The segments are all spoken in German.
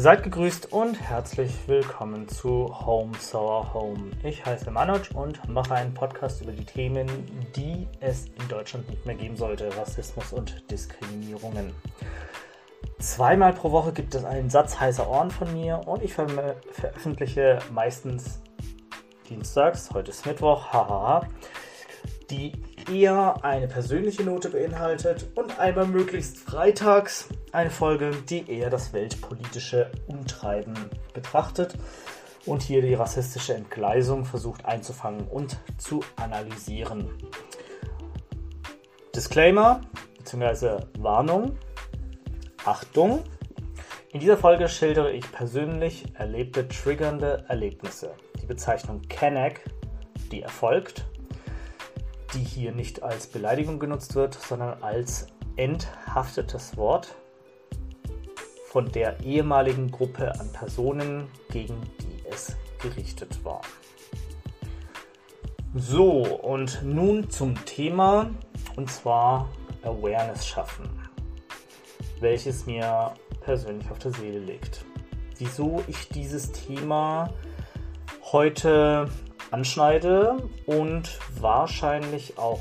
Seid gegrüßt und herzlich willkommen zu Home Sour Home. Ich heiße Manoj und mache einen Podcast über die Themen, die es in Deutschland nicht mehr geben sollte: Rassismus und Diskriminierungen. Zweimal pro Woche gibt es einen Satz heißer Ohren von mir und ich ver veröffentliche meistens dienstags, heute ist Mittwoch, hahaha, die eher eine persönliche Note beinhaltet und einmal möglichst freitags eine Folge, die eher das weltpolitische Umtreiben betrachtet und hier die rassistische Entgleisung versucht einzufangen und zu analysieren. Disclaimer bzw. Warnung. Achtung! In dieser Folge schildere ich persönlich erlebte triggernde Erlebnisse. Die Bezeichnung Kenneck, die erfolgt, die hier nicht als Beleidigung genutzt wird, sondern als enthaftetes Wort von der ehemaligen Gruppe an Personen, gegen die es gerichtet war. So, und nun zum Thema, und zwar Awareness schaffen, welches mir persönlich auf der Seele liegt. Wieso ich dieses Thema heute anschneide und wahrscheinlich auch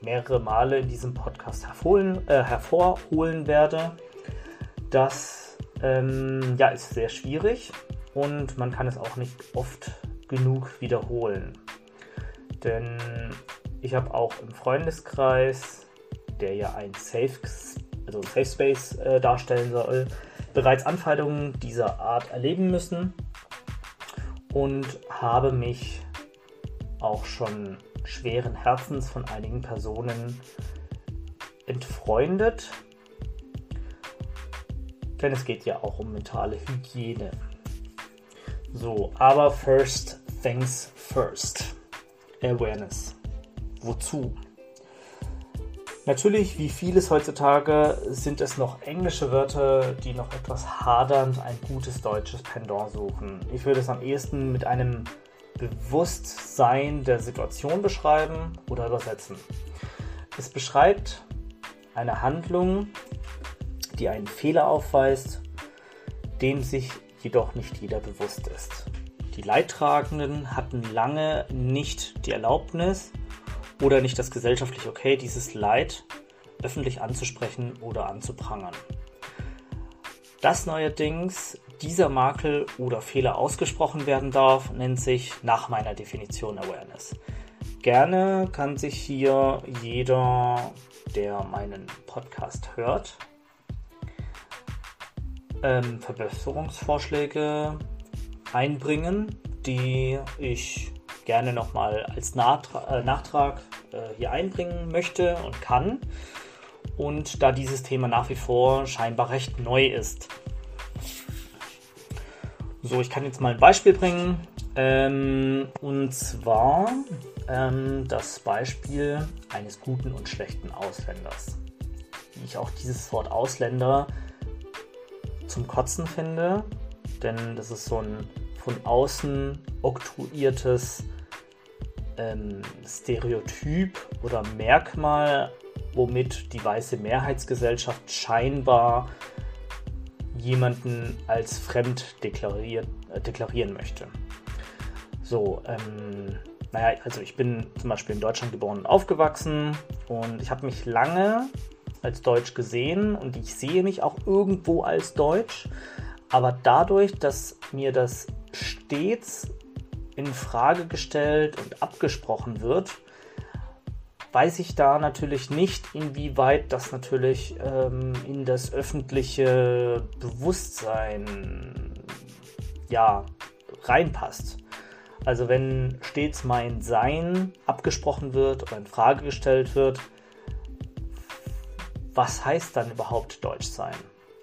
mehrere Male in diesem Podcast hervorholen, äh, hervorholen werde. Das ähm, ja, ist sehr schwierig und man kann es auch nicht oft genug wiederholen. Denn ich habe auch im Freundeskreis, der ja ein Safe, also Safe Space äh, darstellen soll, bereits Anfeindungen dieser Art erleben müssen und habe mich auch schon schweren Herzens von einigen Personen entfreundet. Denn es geht ja auch um mentale Hygiene. So, aber first things first. Awareness. Wozu? Natürlich, wie vieles heutzutage, sind es noch englische Wörter, die noch etwas hadernd ein gutes deutsches Pendant suchen. Ich würde es am ehesten mit einem Bewusstsein der Situation beschreiben oder übersetzen. Es beschreibt eine Handlung, die einen Fehler aufweist, dem sich jedoch nicht jeder bewusst ist. Die Leidtragenden hatten lange nicht die Erlaubnis, oder nicht das gesellschaftliche Okay, dieses Leid öffentlich anzusprechen oder anzuprangern. Dass neuerdings dieser Makel oder Fehler ausgesprochen werden darf, nennt sich nach meiner Definition Awareness. Gerne kann sich hier jeder, der meinen Podcast hört, ähm, Verbesserungsvorschläge einbringen, die ich gerne nochmal als äh, Nachtrag äh, hier einbringen möchte und kann. Und da dieses Thema nach wie vor scheinbar recht neu ist. So, ich kann jetzt mal ein Beispiel bringen. Ähm, und zwar ähm, das Beispiel eines guten und schlechten Ausländers. Wie ich auch dieses Wort Ausländer zum Kotzen finde, denn das ist so ein von außen oktroyiertes ähm, Stereotyp oder Merkmal, womit die weiße Mehrheitsgesellschaft scheinbar jemanden als fremd deklariert, äh, deklarieren möchte. So, ähm, naja, also ich bin zum Beispiel in Deutschland geboren und aufgewachsen und ich habe mich lange als Deutsch gesehen und ich sehe mich auch irgendwo als Deutsch, aber dadurch, dass mir das stets in Frage gestellt und abgesprochen wird, weiß ich da natürlich nicht, inwieweit das natürlich ähm, in das öffentliche Bewusstsein ja reinpasst. Also wenn stets mein Sein abgesprochen wird oder in Frage gestellt wird, was heißt dann überhaupt Deutsch sein?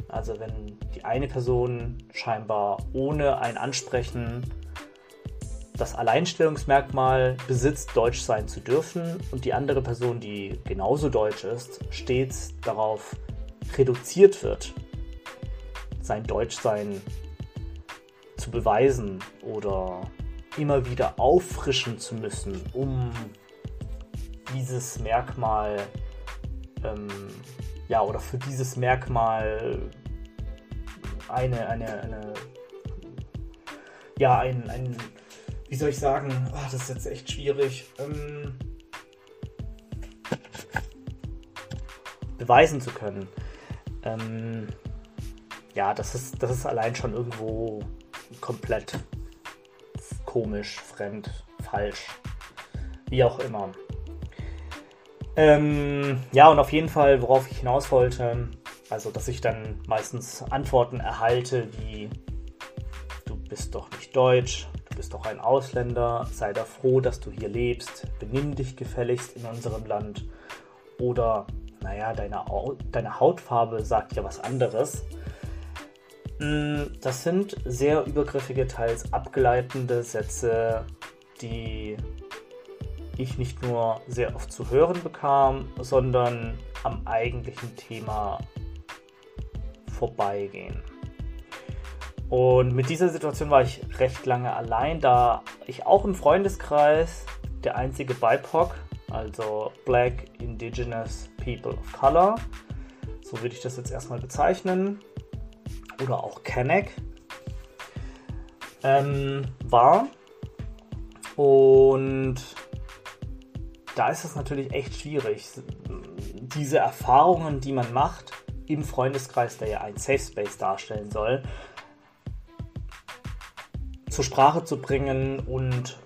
Also wenn die eine Person scheinbar ohne ein Ansprechen das Alleinstellungsmerkmal besitzt, deutsch sein zu dürfen und die andere Person, die genauso deutsch ist, stets darauf reduziert wird, sein Deutschsein zu beweisen oder immer wieder auffrischen zu müssen, um dieses Merkmal ähm, ja oder für dieses Merkmal eine, eine, eine, ja, ein, ein, wie soll ich sagen, oh, das ist jetzt echt schwierig, ähm, beweisen zu können. Ähm, ja, das ist, das ist allein schon irgendwo komplett komisch, fremd, falsch, wie auch immer. Ähm, ja, und auf jeden Fall, worauf ich hinaus wollte, also dass ich dann meistens Antworten erhalte wie, du bist doch nicht deutsch, bist doch ein Ausländer, sei da froh, dass du hier lebst, benimm dich gefälligst in unserem Land. Oder, naja, deine, deine Hautfarbe sagt ja was anderes. Mm, das sind sehr übergriffige, teils abgeleitende Sätze, die ich nicht nur sehr oft zu hören bekam, sondern am eigentlichen Thema vorbeigehen. Und mit dieser Situation war ich recht lange allein, da ich auch im Freundeskreis der einzige BIPOC, also Black Indigenous People of Color, so würde ich das jetzt erstmal bezeichnen, oder auch Kenneck, ähm, war. Und da ist es natürlich echt schwierig, diese Erfahrungen, die man macht im Freundeskreis, der ja ein Safe Space darstellen soll, zur Sprache zu bringen und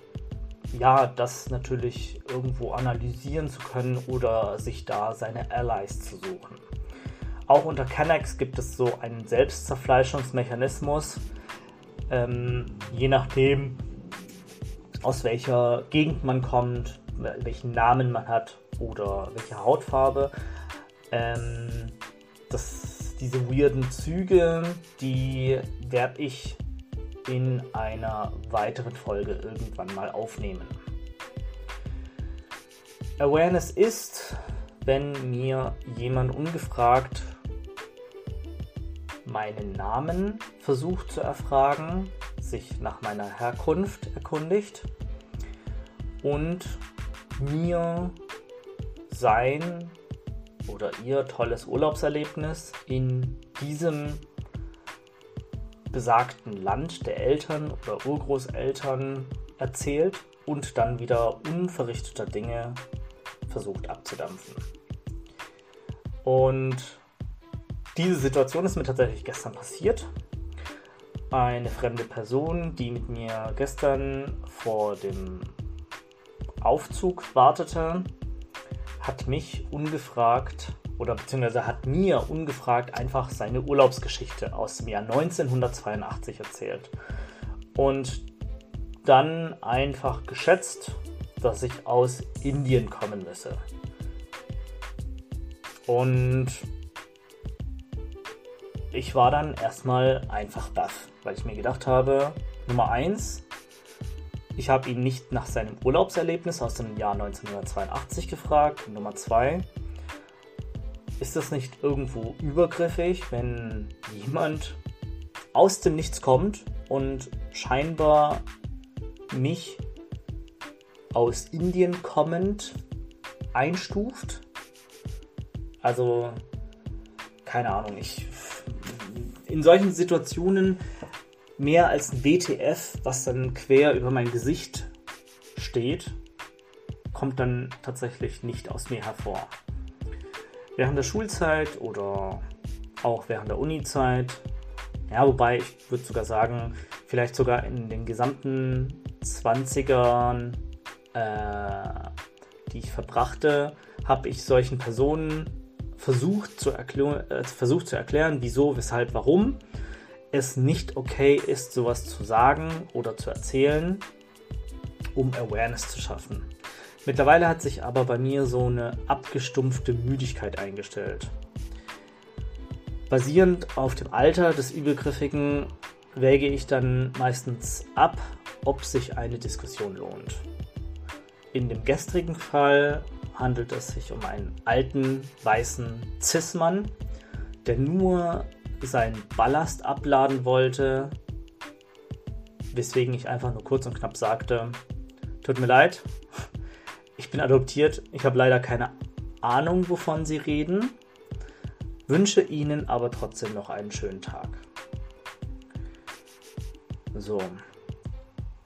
ja, das natürlich irgendwo analysieren zu können oder sich da seine Allies zu suchen. Auch unter Canex gibt es so einen Selbstzerfleischungsmechanismus, ähm, je nachdem, aus welcher Gegend man kommt, welchen Namen man hat oder welche Hautfarbe. Ähm, das, diese weirden Züge, die werde ich in einer weiteren Folge irgendwann mal aufnehmen. Awareness ist, wenn mir jemand ungefragt meinen Namen versucht zu erfragen, sich nach meiner Herkunft erkundigt und mir sein oder ihr tolles Urlaubserlebnis in diesem besagten Land der Eltern oder Urgroßeltern erzählt und dann wieder unverrichteter Dinge versucht abzudampfen. Und diese Situation ist mir tatsächlich gestern passiert. Eine fremde Person, die mit mir gestern vor dem Aufzug wartete, hat mich ungefragt oder beziehungsweise hat mir ungefragt einfach seine Urlaubsgeschichte aus dem Jahr 1982 erzählt. Und dann einfach geschätzt, dass ich aus Indien kommen müsse. Und ich war dann erstmal einfach baff, weil ich mir gedacht habe, Nummer eins, ich habe ihn nicht nach seinem Urlaubserlebnis aus dem Jahr 1982 gefragt. Nummer zwei, ist das nicht irgendwo übergriffig, wenn jemand aus dem Nichts kommt und scheinbar mich aus Indien kommend einstuft? Also, keine Ahnung, ich in solchen Situationen mehr als ein WTF, was dann quer über mein Gesicht steht, kommt dann tatsächlich nicht aus mir hervor. Während der Schulzeit oder auch während der Uni-Zeit, ja, wobei ich würde sogar sagen, vielleicht sogar in den gesamten 20ern, äh, die ich verbrachte, habe ich solchen Personen versucht zu, äh, versucht zu erklären, wieso, weshalb, warum es nicht okay ist, sowas zu sagen oder zu erzählen, um Awareness zu schaffen. Mittlerweile hat sich aber bei mir so eine abgestumpfte Müdigkeit eingestellt. Basierend auf dem Alter des Übergriffigen wäge ich dann meistens ab, ob sich eine Diskussion lohnt. In dem gestrigen Fall handelt es sich um einen alten, weißen Cis-Mann, der nur seinen Ballast abladen wollte, weswegen ich einfach nur kurz und knapp sagte, tut mir leid, ich bin adoptiert, ich habe leider keine Ahnung, wovon Sie reden, wünsche Ihnen aber trotzdem noch einen schönen Tag. So.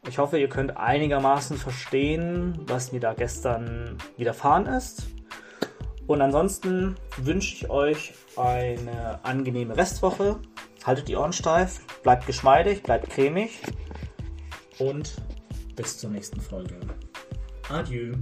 Ich hoffe, ihr könnt einigermaßen verstehen, was mir da gestern widerfahren ist. Und ansonsten wünsche ich euch eine angenehme Restwoche. Haltet die Ohren steif, bleibt geschmeidig, bleibt cremig und bis zur nächsten Folge. Adieu.